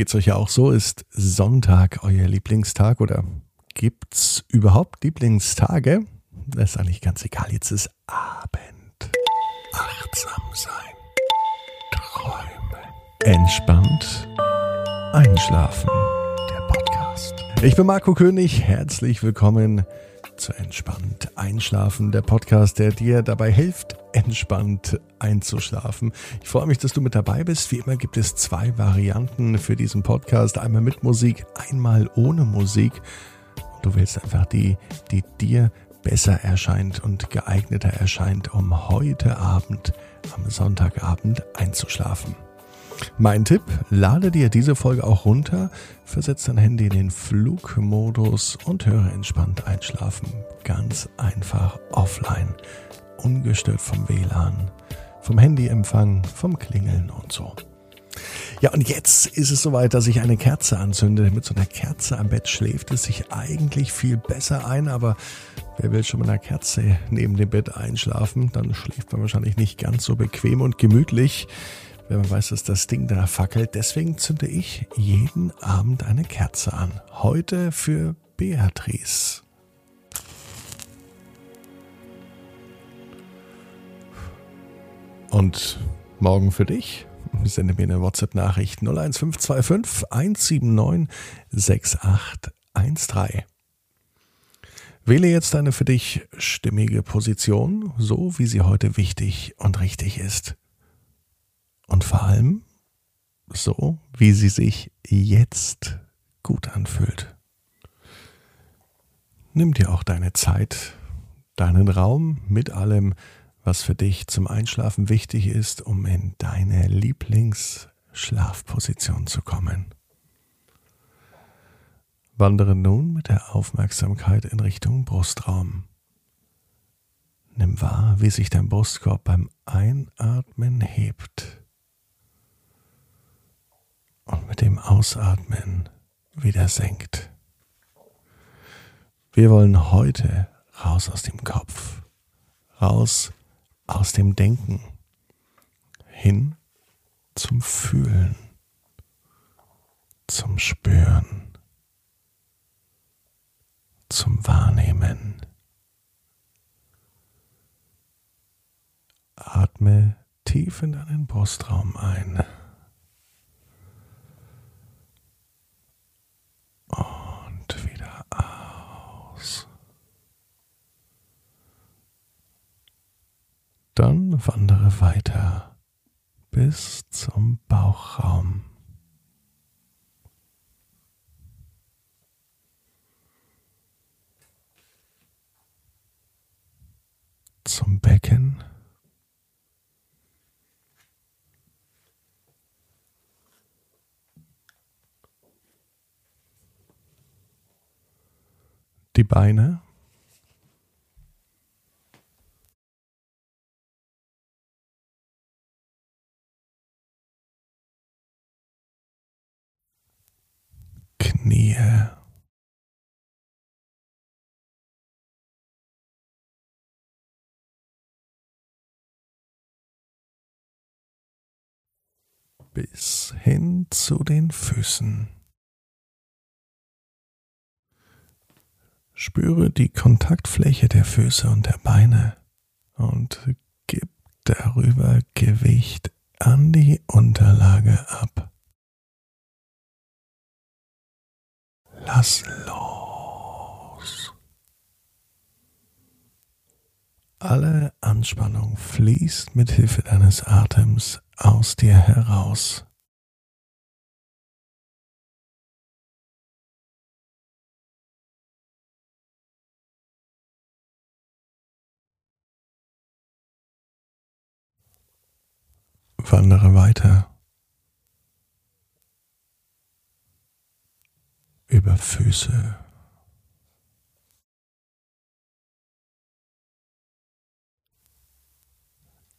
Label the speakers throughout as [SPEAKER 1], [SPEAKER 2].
[SPEAKER 1] Geht's euch ja auch so? Ist Sonntag euer Lieblingstag oder gibt's überhaupt Lieblingstage? Das ist eigentlich ganz egal. Jetzt ist Abend. Achtsam sein. Träumen. Entspannt. Einschlafen. Der Podcast. Ich bin Marco König. Herzlich willkommen zu Entspannt Einschlafen, der Podcast, der dir dabei hilft, entspannt einzuschlafen. Ich freue mich, dass du mit dabei bist. Wie immer gibt es zwei Varianten für diesen Podcast. Einmal mit Musik, einmal ohne Musik. Du wählst einfach die, die dir besser erscheint und geeigneter erscheint, um heute Abend, am Sonntagabend einzuschlafen. Mein Tipp, lade dir diese Folge auch runter, versetz dein Handy in den Flugmodus und höre entspannt einschlafen. Ganz einfach offline, ungestört vom WLAN, vom Handyempfang, vom Klingeln und so. Ja, und jetzt ist es soweit, dass ich eine Kerze anzünde. Mit so einer Kerze am Bett schläft es sich eigentlich viel besser ein, aber wer will schon mit einer Kerze neben dem Bett einschlafen? Dann schläft man wahrscheinlich nicht ganz so bequem und gemütlich wenn man weiß, dass das Ding da fackelt. Deswegen zünde ich jeden Abend eine Kerze an. Heute für Beatrice. Und morgen für dich. Sende mir eine WhatsApp-Nachricht 01525 179 6813. Wähle jetzt eine für dich stimmige Position, so wie sie heute wichtig und richtig ist. Und vor allem so, wie sie sich jetzt gut anfühlt. Nimm dir auch deine Zeit, deinen Raum mit allem, was für dich zum Einschlafen wichtig ist, um in deine Lieblingsschlafposition zu kommen. Wandere nun mit der Aufmerksamkeit in Richtung Brustraum. Nimm wahr, wie sich dein Brustkorb beim Einatmen hebt und mit dem Ausatmen wieder senkt. Wir wollen heute raus aus dem Kopf, raus aus dem Denken, hin zum Fühlen, zum Spüren, zum Wahrnehmen. Atme tief in deinen Brustraum ein. Dann wandere weiter bis zum Bauchraum. Zum Becken. Die Beine. Knie. Bis hin zu den Füßen. Spüre die Kontaktfläche der Füße und der Beine und gib darüber Gewicht an die Unterlage ab. Lass los. Alle Anspannung fließt mit Hilfe deines Atems aus dir heraus. Wandere weiter über Füße.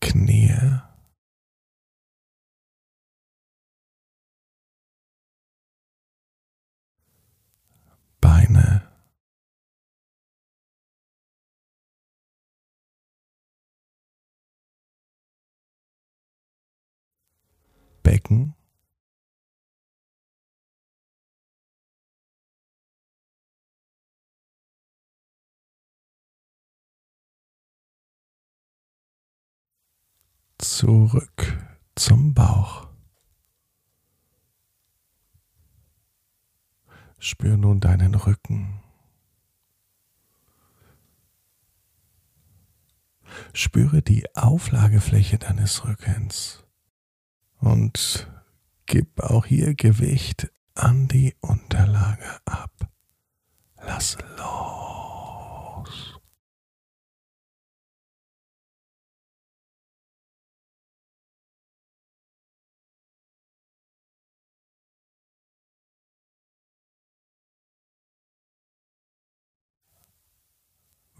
[SPEAKER 1] Knie. Beine. Becken. Zurück zum Bauch. Spür nun deinen Rücken. Spüre die Auflagefläche deines Rückens und gib auch hier Gewicht an die Unterlage ab. Lass los.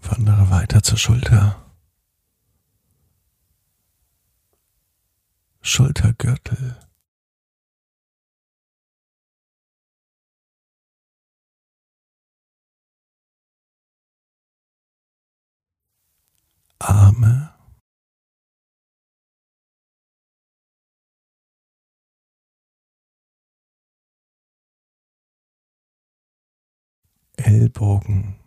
[SPEAKER 1] Wandere weiter zur Schulter. Schultergürtel. Arme. Ellbogen.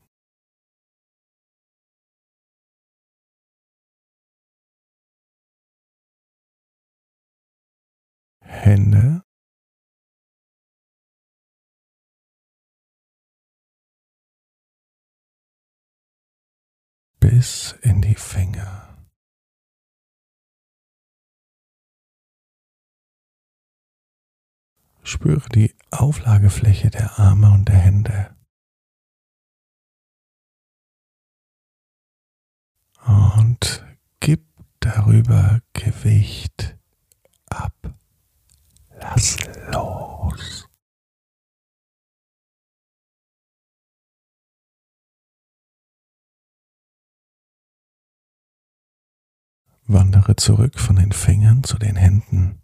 [SPEAKER 1] Bis in die Finger. Spüre die Auflagefläche der Arme und der Hände. Und gib darüber Gewicht ab. Lass los. Wandere zurück von den Fingern zu den Händen.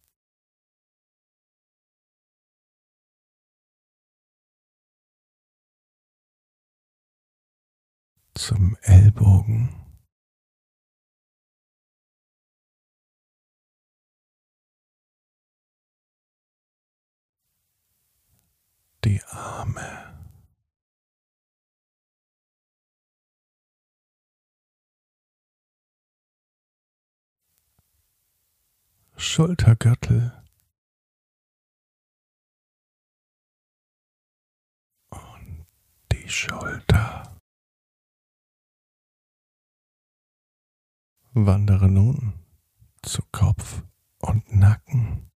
[SPEAKER 1] Zum Ellbogen. Die Arme. Schultergürtel und die Schulter. Wandere nun zu Kopf und Nacken.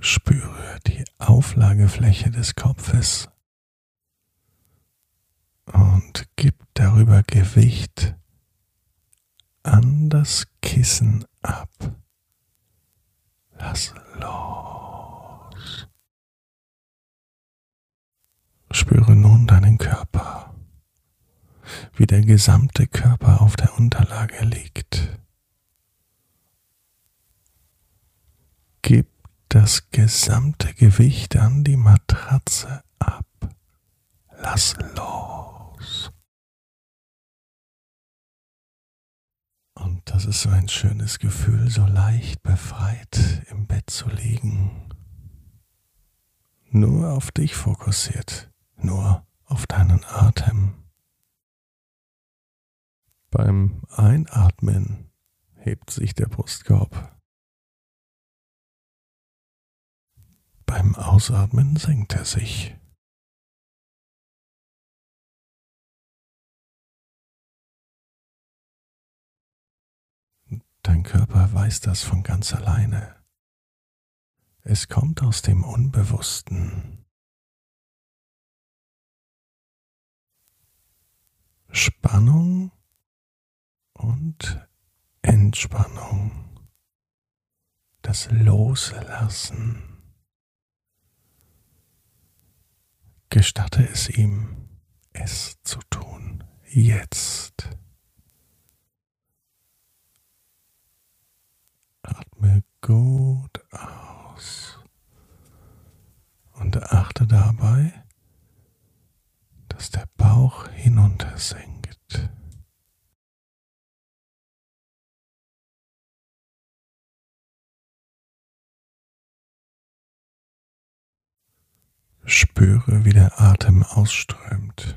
[SPEAKER 1] Spüre die Auflagefläche des Kopfes und gib darüber Gewicht an das Kissen ab. Lass los. Spüre nun deinen Körper, wie der gesamte Körper auf der Unterlage liegt. Gib das gesamte Gewicht an die Matratze ab. Lass los. Und das ist so ein schönes Gefühl, so leicht befreit im Bett zu liegen. Nur auf dich fokussiert, nur auf deinen Atem. Beim Einatmen hebt sich der Brustkorb. Beim Ausatmen senkt er sich. Dein Körper weiß das von ganz alleine. Es kommt aus dem Unbewussten. Spannung und Entspannung. Das Loslassen. Gestatte es ihm, es zu tun. Jetzt. Atme gut aus und achte dabei, dass der Bauch hinuntersenkt. Spüre, wie der Atem ausströmt.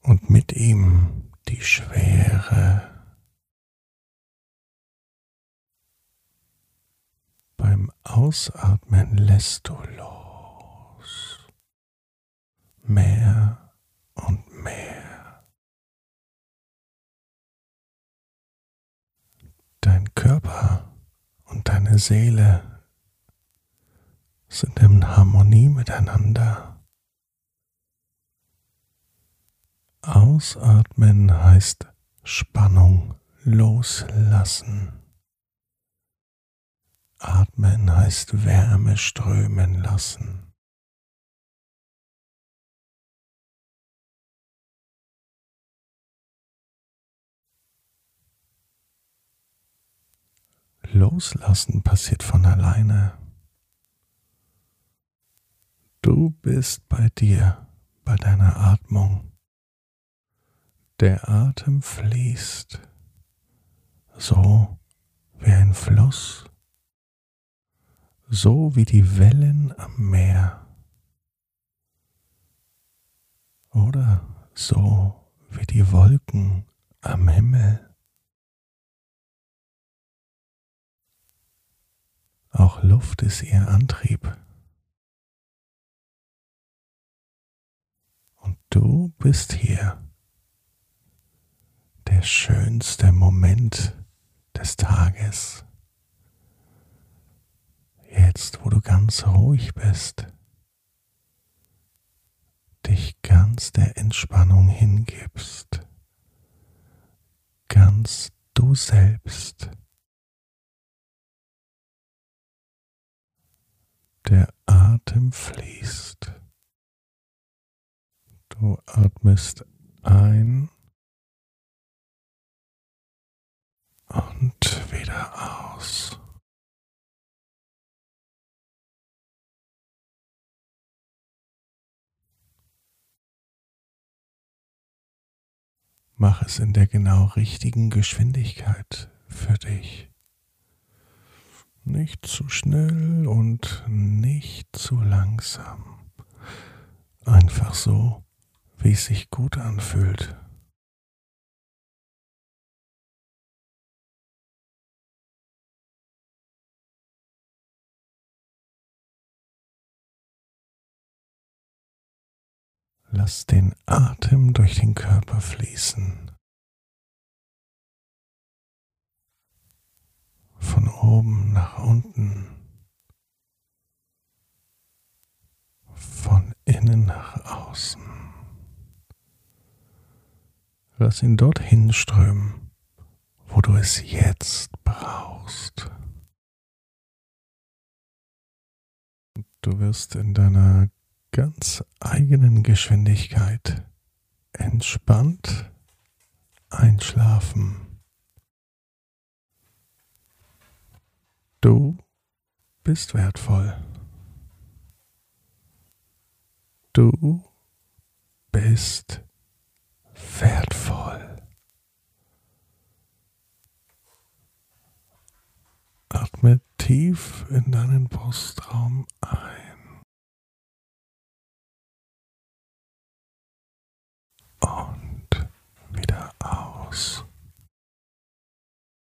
[SPEAKER 1] Und mit ihm die Schwere. Beim Ausatmen lässt du los. Mehr und mehr. Dein Körper und deine Seele sind in Harmonie miteinander. Ausatmen heißt Spannung loslassen. Atmen heißt Wärme strömen lassen. Loslassen passiert von alleine. Du bist bei dir, bei deiner Atmung. Der Atem fließt, so wie ein Fluss so wie die Wellen am Meer oder so wie die Wolken am Himmel. Auch Luft ist ihr Antrieb. Und du bist hier. Der schönste Moment des Tages jetzt, wo du ganz ruhig bist, dich ganz der Entspannung hingibst, ganz du selbst. Der Atem fließt. Du atmest ein und wieder aus. Mach es in der genau richtigen Geschwindigkeit für dich. Nicht zu schnell und nicht zu langsam. Einfach so, wie es sich gut anfühlt. Lass den Atem durch den Körper fließen. Von oben nach unten. Von innen nach außen. Lass ihn dorthin strömen, wo du es jetzt brauchst. Du wirst in deiner ganz eigenen Geschwindigkeit entspannt einschlafen. Du bist wertvoll. Du bist wertvoll. Atme tief in deinen Brustraum ein. house.